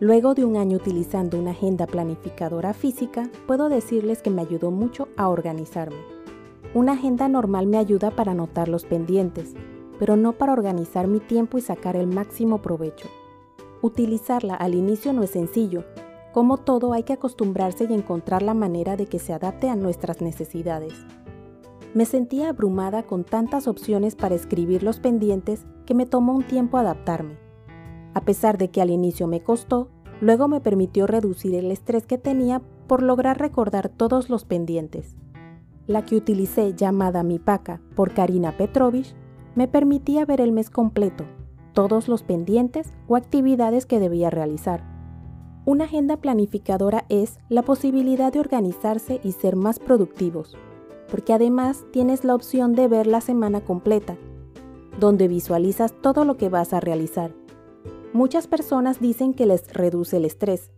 Luego de un año utilizando una agenda planificadora física, puedo decirles que me ayudó mucho a organizarme. Una agenda normal me ayuda para anotar los pendientes, pero no para organizar mi tiempo y sacar el máximo provecho. Utilizarla al inicio no es sencillo. Como todo hay que acostumbrarse y encontrar la manera de que se adapte a nuestras necesidades. Me sentía abrumada con tantas opciones para escribir los pendientes que me tomó un tiempo adaptarme. A pesar de que al inicio me costó, luego me permitió reducir el estrés que tenía por lograr recordar todos los pendientes. La que utilicé llamada Mi Paca por Karina Petrovich me permitía ver el mes completo, todos los pendientes o actividades que debía realizar. Una agenda planificadora es la posibilidad de organizarse y ser más productivos porque además tienes la opción de ver la semana completa, donde visualizas todo lo que vas a realizar. Muchas personas dicen que les reduce el estrés,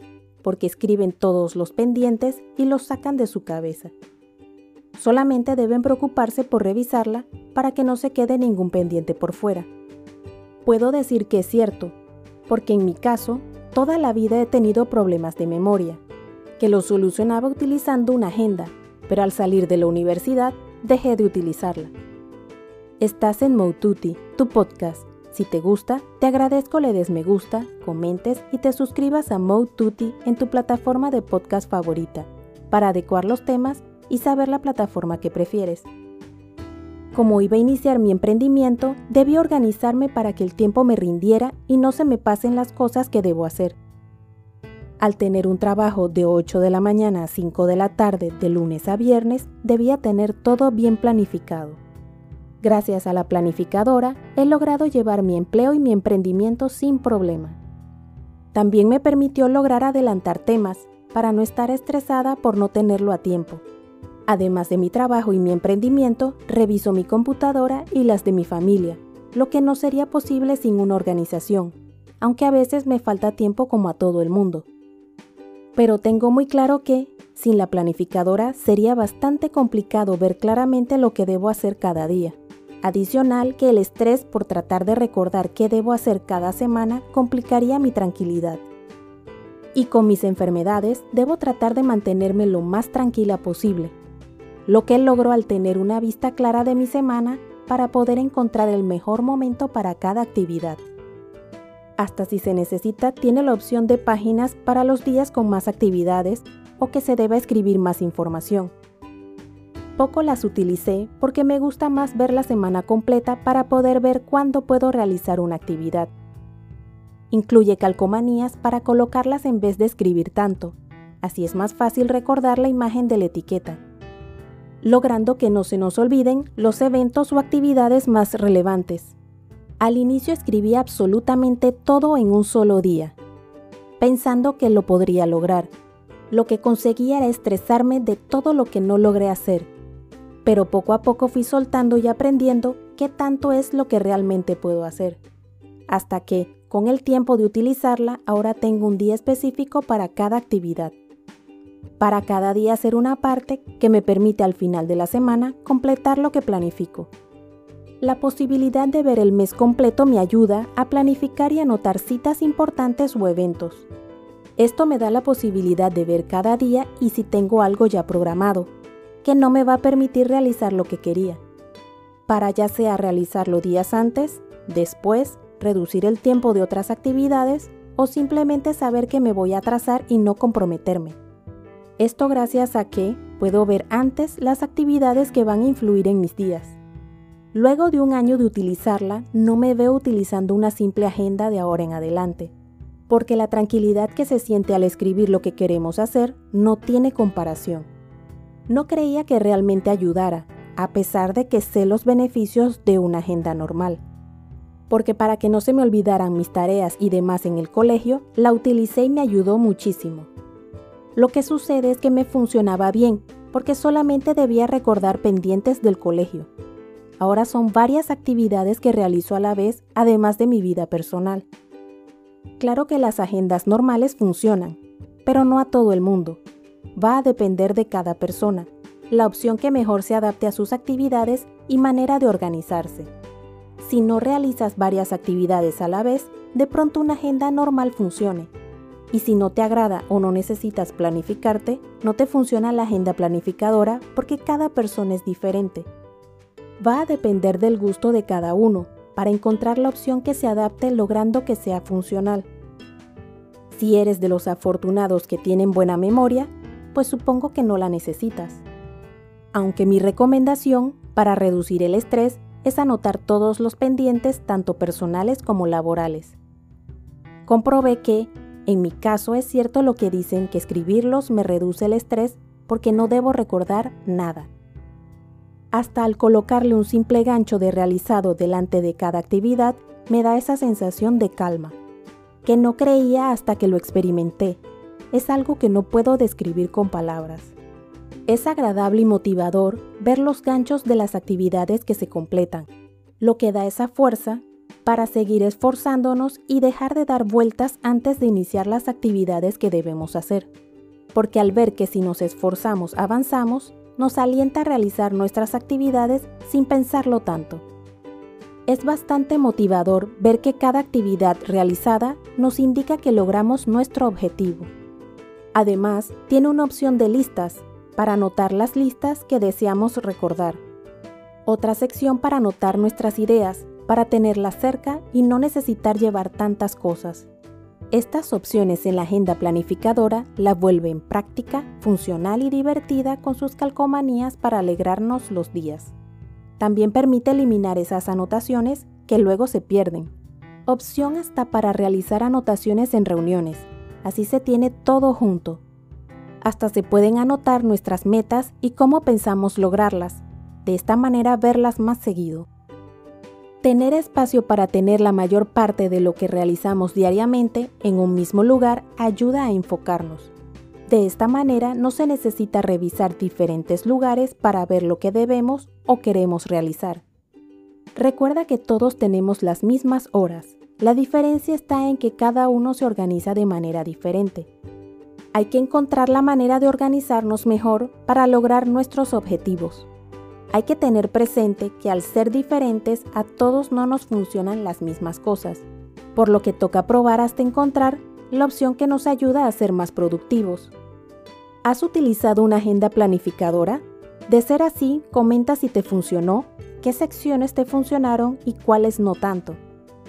porque escriben todos los pendientes y los sacan de su cabeza. Solamente deben preocuparse por revisarla para que no se quede ningún pendiente por fuera. Puedo decir que es cierto, porque en mi caso, toda la vida he tenido problemas de memoria, que los solucionaba utilizando una agenda, pero al salir de la universidad dejé de utilizarla. Estás en Moututi, tu podcast. Si te gusta, te agradezco le des me gusta, comentes y te suscribas a Moututi en tu plataforma de podcast favorita, para adecuar los temas y saber la plataforma que prefieres. Como iba a iniciar mi emprendimiento, debí organizarme para que el tiempo me rindiera y no se me pasen las cosas que debo hacer. Al tener un trabajo de 8 de la mañana a 5 de la tarde de lunes a viernes, debía tener todo bien planificado. Gracias a la planificadora, he logrado llevar mi empleo y mi emprendimiento sin problema. También me permitió lograr adelantar temas para no estar estresada por no tenerlo a tiempo. Además de mi trabajo y mi emprendimiento, reviso mi computadora y las de mi familia, lo que no sería posible sin una organización, aunque a veces me falta tiempo como a todo el mundo pero tengo muy claro que, sin la planificadora, sería bastante complicado ver claramente lo que debo hacer cada día. Adicional que el estrés por tratar de recordar qué debo hacer cada semana complicaría mi tranquilidad. Y con mis enfermedades debo tratar de mantenerme lo más tranquila posible, lo que logro al tener una vista clara de mi semana para poder encontrar el mejor momento para cada actividad. Hasta si se necesita, tiene la opción de páginas para los días con más actividades o que se deba escribir más información. Poco las utilicé porque me gusta más ver la semana completa para poder ver cuándo puedo realizar una actividad. Incluye calcomanías para colocarlas en vez de escribir tanto, así es más fácil recordar la imagen de la etiqueta, logrando que no se nos olviden los eventos o actividades más relevantes. Al inicio escribía absolutamente todo en un solo día, pensando que lo podría lograr. Lo que conseguía era estresarme de todo lo que no logré hacer, pero poco a poco fui soltando y aprendiendo qué tanto es lo que realmente puedo hacer. Hasta que, con el tiempo de utilizarla, ahora tengo un día específico para cada actividad. Para cada día hacer una parte que me permite al final de la semana completar lo que planifico. La posibilidad de ver el mes completo me ayuda a planificar y anotar citas importantes o eventos. Esto me da la posibilidad de ver cada día y si tengo algo ya programado, que no me va a permitir realizar lo que quería. Para ya sea realizarlo días antes, después, reducir el tiempo de otras actividades o simplemente saber que me voy a atrasar y no comprometerme. Esto gracias a que puedo ver antes las actividades que van a influir en mis días. Luego de un año de utilizarla, no me veo utilizando una simple agenda de ahora en adelante, porque la tranquilidad que se siente al escribir lo que queremos hacer no tiene comparación. No creía que realmente ayudara, a pesar de que sé los beneficios de una agenda normal. Porque para que no se me olvidaran mis tareas y demás en el colegio, la utilicé y me ayudó muchísimo. Lo que sucede es que me funcionaba bien, porque solamente debía recordar pendientes del colegio Ahora son varias actividades que realizo a la vez, además de mi vida personal. Claro que las agendas normales funcionan, pero no a todo el mundo. Va a depender de cada persona, la opción que mejor se adapte a sus actividades y manera de organizarse. Si no realizas varias actividades a la vez, de pronto una agenda normal funcione. Y si no te agrada o no necesitas planificarte, no te funciona la agenda planificadora porque cada persona es diferente. Va a depender del gusto de cada uno para encontrar la opción que se adapte logrando que sea funcional. Si eres de los afortunados que tienen buena memoria, pues supongo que no la necesitas. Aunque mi recomendación para reducir el estrés es anotar todos los pendientes tanto personales como laborales. Comprobé que en mi caso es cierto lo que dicen que escribirlos me reduce el estrés porque no debo recordar nada. Hasta al colocarle un simple gancho de realizado delante de cada actividad me da esa sensación de calma, que no creía hasta que lo experimenté. Es algo que no puedo describir con palabras. Es agradable y motivador ver los ganchos de las actividades que se completan, lo que da esa fuerza para seguir esforzándonos y dejar de dar vueltas antes de iniciar las actividades que debemos hacer. Porque al ver que si nos esforzamos avanzamos, nos alienta a realizar nuestras actividades sin pensarlo tanto. Es bastante motivador ver que cada actividad realizada nos indica que logramos nuestro objetivo. Además, tiene una opción de listas para anotar las listas que deseamos recordar. Otra sección para anotar nuestras ideas para tenerla cerca y no necesitar llevar tantas cosas. Estas opciones en la agenda planificadora la vuelven práctica, funcional y divertida con sus calcomanías para alegrarnos los días. También permite eliminar esas anotaciones que luego se pierden. Opción hasta para realizar anotaciones en reuniones. Así se tiene todo junto. Hasta se pueden anotar nuestras metas y cómo pensamos lograrlas. De esta manera verlas más seguido. Tener espacio para tener la mayor parte de lo que realizamos diariamente en un mismo lugar ayuda a enfocarnos. De esta manera no se necesita revisar diferentes lugares para ver lo que debemos o queremos realizar. Recuerda que todos tenemos las mismas horas. La diferencia está en que cada uno se organiza de manera diferente. Hay que encontrar la manera de organizarnos mejor para lograr nuestros objetivos. Hay que tener presente que al ser diferentes a todos no nos funcionan las mismas cosas, por lo que toca probar hasta encontrar la opción que nos ayuda a ser más productivos. ¿Has utilizado una agenda planificadora? De ser así, comenta si te funcionó, qué secciones te funcionaron y cuáles no tanto,